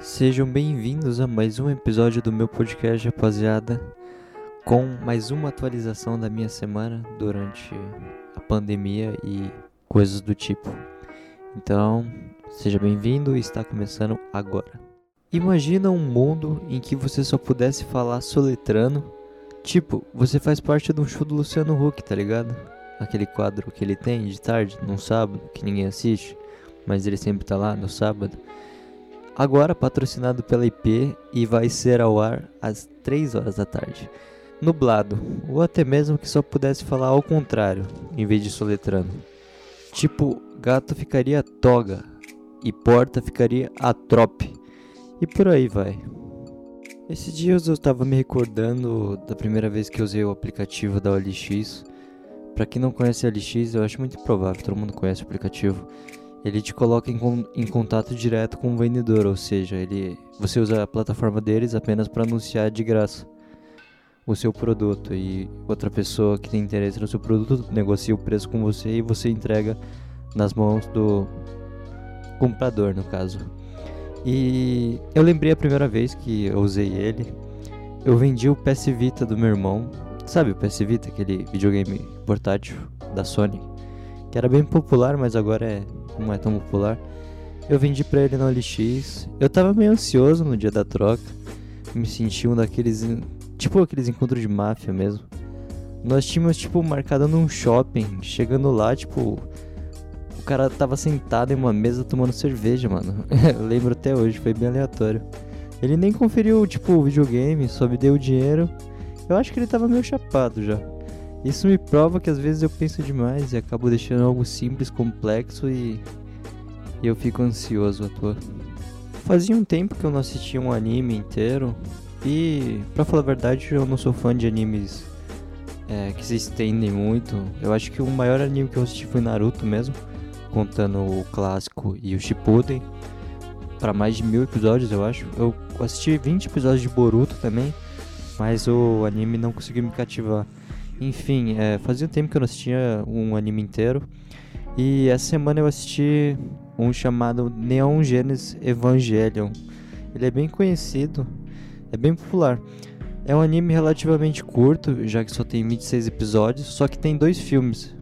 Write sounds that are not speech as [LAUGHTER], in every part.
Sejam bem-vindos a mais um episódio do meu podcast, rapaziada, com mais uma atualização da minha semana durante a pandemia e coisas do tipo. Então, seja bem-vindo está começando agora. Imagina um mundo em que você só pudesse falar soletrando, tipo, você faz parte de um show do Luciano Huck, tá ligado? Aquele quadro que ele tem de tarde, num sábado, que ninguém assiste, mas ele sempre tá lá no sábado agora patrocinado pela IP e vai ser ao ar às 3 horas da tarde. Nublado, ou até mesmo que só pudesse falar ao contrário, em vez de soletrando. Tipo, gato ficaria toga e porta ficaria atrope. E por aí vai. Esses dias eu estava me recordando da primeira vez que usei o aplicativo da OLX. Para quem não conhece a OLX, eu acho muito provável, todo mundo conhece o aplicativo ele te coloca em, em contato direto com o vendedor, ou seja, ele, você usa a plataforma deles apenas para anunciar de graça o seu produto e outra pessoa que tem interesse no seu produto negocia o preço com você e você entrega nas mãos do comprador, no caso. E eu lembrei a primeira vez que eu usei ele, eu vendi o PS Vita do meu irmão. Sabe o PS Vita, aquele videogame portátil da Sony? Que era bem popular, mas agora é não é tão popular. Eu vendi pra ele no OLX. Eu tava meio ansioso no dia da troca. Me senti um daqueles. Tipo aqueles encontros de máfia mesmo. Nós tínhamos, tipo, marcado num shopping. Chegando lá, tipo. O cara tava sentado em uma mesa tomando cerveja, mano. [LAUGHS] eu lembro até hoje, foi bem aleatório. Ele nem conferiu, tipo, o videogame, só me deu o dinheiro. Eu acho que ele tava meio chapado já. Isso me prova que às vezes eu penso demais e acabo deixando algo simples complexo e, e eu fico ansioso à toa. Fazia um tempo que eu não assistia um anime inteiro e, pra falar a verdade, eu não sou fã de animes é, que se estendem muito. Eu acho que o maior anime que eu assisti foi Naruto mesmo, contando o clássico e o Shippuden, para mais de mil episódios eu acho. Eu assisti 20 episódios de Boruto também, mas o anime não conseguiu me cativar. Enfim, é, fazia tempo que eu não assistia um anime inteiro. E essa semana eu assisti um chamado Neon Genesis Evangelion. Ele é bem conhecido, é bem popular. É um anime relativamente curto, já que só tem 26 episódios, só que tem dois filmes.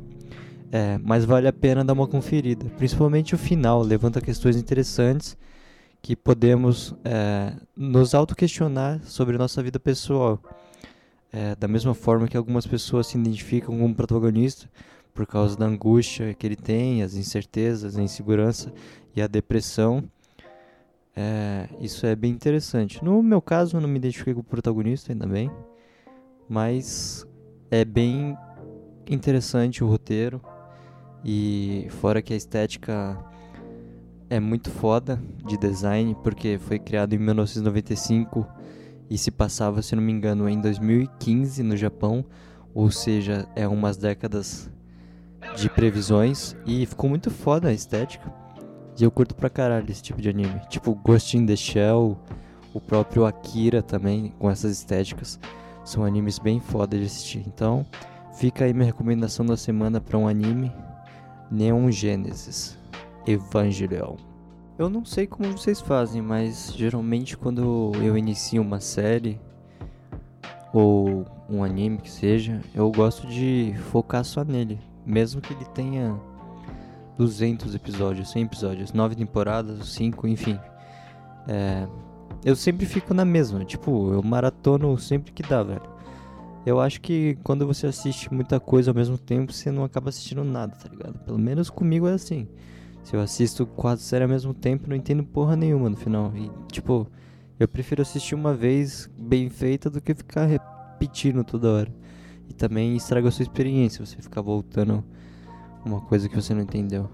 É, mas vale a pena dar uma conferida. Principalmente o final, levanta questões interessantes que podemos é, nos auto-questionar sobre nossa vida pessoal. É, da mesma forma que algumas pessoas se identificam como protagonista por causa da angústia que ele tem, as incertezas, a insegurança e a depressão. É, isso é bem interessante. No meu caso, eu não me identifiquei com o protagonista, ainda bem. Mas é bem interessante o roteiro. E fora que a estética é muito foda de design, porque foi criado em 1995 e se passava, se não me engano, em 2015 no Japão, ou seja, é umas décadas de previsões e ficou muito foda a estética. E eu curto pra caralho esse tipo de anime. Tipo Ghost in the Shell, o próprio Akira também, com essas estéticas. São animes bem foda de assistir. Então, fica aí minha recomendação da semana para um anime Neon Genesis Evangelion. Eu não sei como vocês fazem, mas geralmente quando eu inicio uma série ou um anime que seja, eu gosto de focar só nele, mesmo que ele tenha 200 episódios, 100 episódios, 9 temporadas, 5, enfim. É, eu sempre fico na mesma, tipo, eu maratono sempre que dá, velho. Eu acho que quando você assiste muita coisa ao mesmo tempo, você não acaba assistindo nada, tá ligado? Pelo menos comigo é assim. Se eu assisto quatro séries ao mesmo tempo, não entendo porra nenhuma no final. E, tipo, eu prefiro assistir uma vez bem feita do que ficar repetindo toda hora. E também estraga a sua experiência você ficar voltando uma coisa que você não entendeu.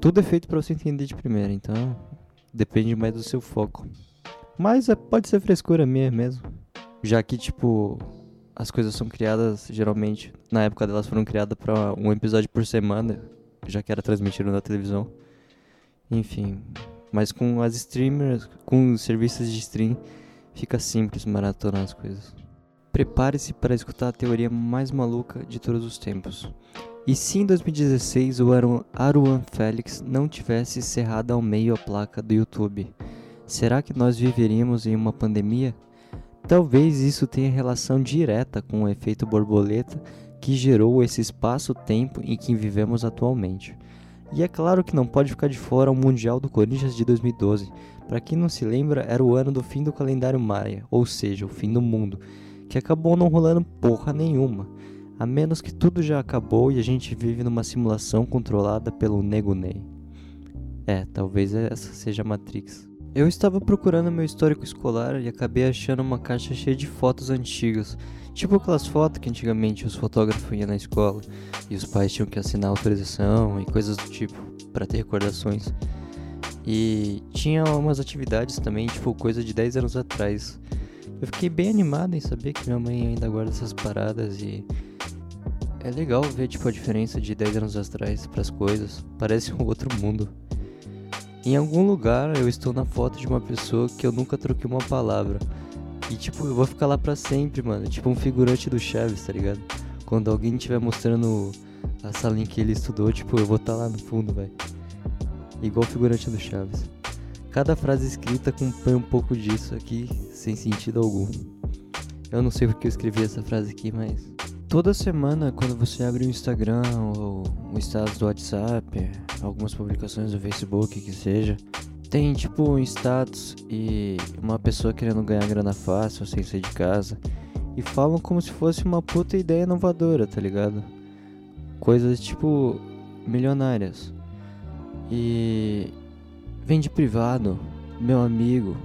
Tudo é feito para você entender de primeira, então depende mais do seu foco. Mas é, pode ser frescura minha mesmo. Já que, tipo, as coisas são criadas geralmente, na época delas foram criadas para um episódio por semana já que era transmitido na televisão. Enfim, mas com as streamers, com os serviços de stream, fica simples maratonar as coisas. Prepare-se para escutar a teoria mais maluca de todos os tempos. E se em 2016 o Aruan Félix não tivesse cerrado ao meio a placa do YouTube, Será que nós viveríamos em uma pandemia? Talvez isso tenha relação direta com o efeito borboleta que gerou esse espaço-tempo em que vivemos atualmente. E é claro que não pode ficar de fora o Mundial do Corinthians de 2012. Para quem não se lembra, era o ano do fim do calendário Maia, ou seja, o fim do mundo, que acabou não rolando porra nenhuma, a menos que tudo já acabou e a gente vive numa simulação controlada pelo Nego Ney. É, talvez essa seja a Matrix. Eu estava procurando meu histórico escolar e acabei achando uma caixa cheia de fotos antigas. Tipo aquelas fotos que antigamente os fotógrafos iam na escola e os pais tinham que assinar autorização e coisas do tipo para ter recordações. E tinha umas atividades também, tipo coisa de 10 anos atrás. Eu fiquei bem animado em saber que minha mãe ainda guarda essas paradas e é legal ver tipo a diferença de 10 anos atrás para as coisas. Parece um outro mundo. Em algum lugar eu estou na foto de uma pessoa que eu nunca troquei uma palavra. E tipo, eu vou ficar lá pra sempre, mano. Tipo um figurante do Chaves, tá ligado? Quando alguém estiver mostrando a sala em que ele estudou, tipo, eu vou estar tá lá no fundo, velho. Igual figurante do Chaves. Cada frase escrita acompanha um pouco disso aqui, sem sentido algum. Eu não sei porque eu escrevi essa frase aqui, mas. Toda semana, quando você abre o Instagram ou o status do WhatsApp, algumas publicações do Facebook, que seja, tem tipo um status e uma pessoa querendo ganhar grana fácil sem sair de casa e falam como se fosse uma puta ideia inovadora, tá ligado? Coisas tipo milionárias. E vende privado, meu amigo.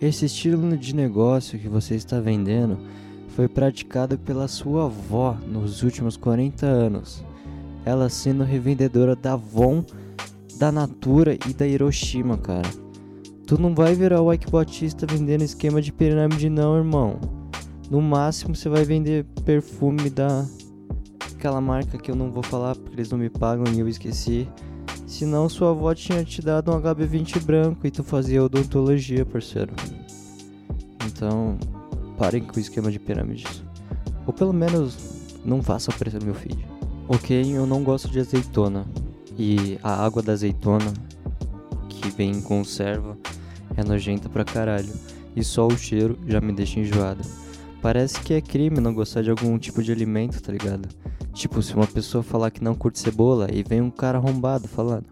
Esse estilo de negócio que você está vendendo foi praticada pela sua avó nos últimos 40 anos, ela sendo revendedora da Avon, da Natura e da Hiroshima, cara. Tu não vai virar o Ike Batista vendendo esquema de pirâmide não, irmão. No máximo você vai vender perfume da aquela marca que eu não vou falar porque eles não me pagam e eu esqueci. Senão sua avó tinha te dado um HB20 branco e tu fazia odontologia, parceiro. Então, parem com o esquema de pirâmides. Ou pelo menos não façam aparecer meu feed. Ok, eu não gosto de azeitona. E a água da azeitona, que vem em conserva, é nojenta pra caralho. E só o cheiro já me deixa enjoado. Parece que é crime não gostar de algum tipo de alimento, tá ligado? Tipo, se uma pessoa falar que não curte cebola e vem um cara arrombado falando.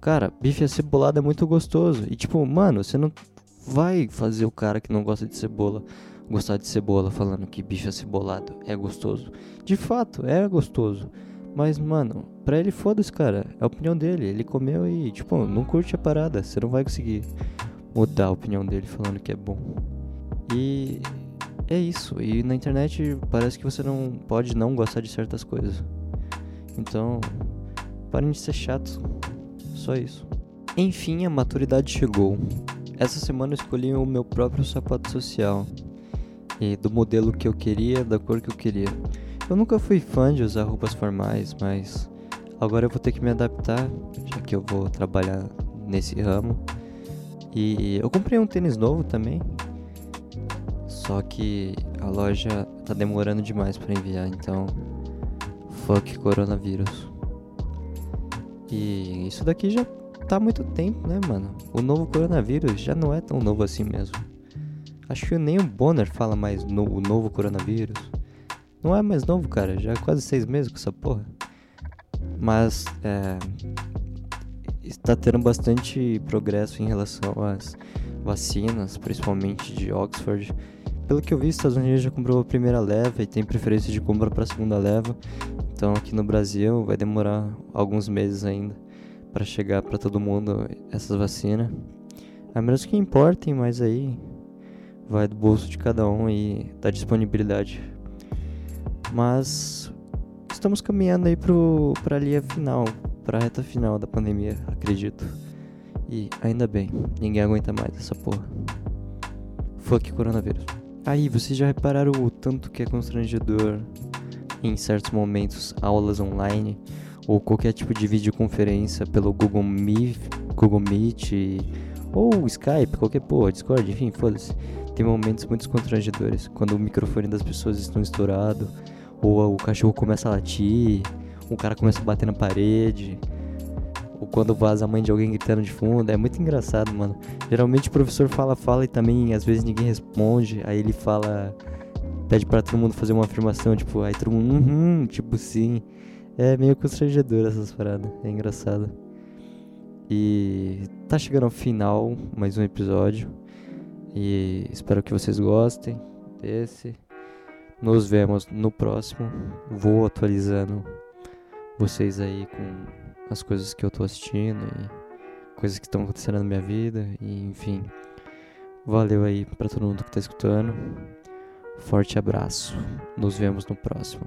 Cara, bife acebolado é muito gostoso. E tipo, mano, você não vai fazer o cara que não gosta de cebola gostar de cebola falando que bife acebolado é gostoso. De fato, é gostoso. Mas, mano, pra ele foda-se, cara. É a opinião dele. Ele comeu e, tipo, não curte a parada. Você não vai conseguir mudar a opinião dele falando que é bom. E é isso. E na internet parece que você não pode não gostar de certas coisas. Então, parem de ser chatos. Só isso. Enfim, a maturidade chegou. Essa semana eu escolhi o meu próprio sapato social. E do modelo que eu queria, da cor que eu queria. Eu nunca fui fã de usar roupas formais, mas agora eu vou ter que me adaptar, já que eu vou trabalhar nesse ramo. E eu comprei um tênis novo também. Só que a loja tá demorando demais para enviar, então fuck coronavírus. E isso daqui já tá há muito tempo, né, mano? O novo coronavírus já não é tão novo assim mesmo. Acho que nem o Bonner fala mais no o novo coronavírus. Não é mais novo, cara. Já é quase seis meses com essa porra. Mas é, está tendo bastante progresso em relação às vacinas, principalmente de Oxford. Pelo que eu vi, os Estados Unidos já comprou a primeira leva e tem preferência de compra para a segunda leva. Então aqui no Brasil vai demorar alguns meses ainda para chegar para todo mundo essas vacinas. A menos que importem, mas aí vai do bolso de cada um e da disponibilidade. Mas estamos caminhando aí para a linha final, para a reta final da pandemia, acredito. E ainda bem, ninguém aguenta mais essa porra. Fuck coronavírus. Aí, vocês já repararam o tanto que é constrangedor em certos momentos aulas online ou qualquer tipo de videoconferência pelo Google Meet, Google Meet ou Skype, qualquer porra, Discord, enfim, foda-se. Tem momentos muito constrangedores quando o microfone das pessoas estão estourado ou o cachorro começa a latir, o cara começa a bater na parede, ou quando vaza a mãe de alguém gritando de fundo. É muito engraçado, mano. Geralmente o professor fala, fala e também às vezes ninguém responde. Aí ele fala, pede para todo mundo fazer uma afirmação, tipo, aí todo mundo, uhum, tipo sim. É meio constrangedor essas paradas, é engraçado. E tá chegando ao final mais um episódio. E espero que vocês gostem desse. Nos vemos no próximo. Vou atualizando vocês aí com as coisas que eu tô assistindo e coisas que estão acontecendo na minha vida. E enfim. Valeu aí para todo mundo que tá escutando. Forte abraço. Nos vemos no próximo.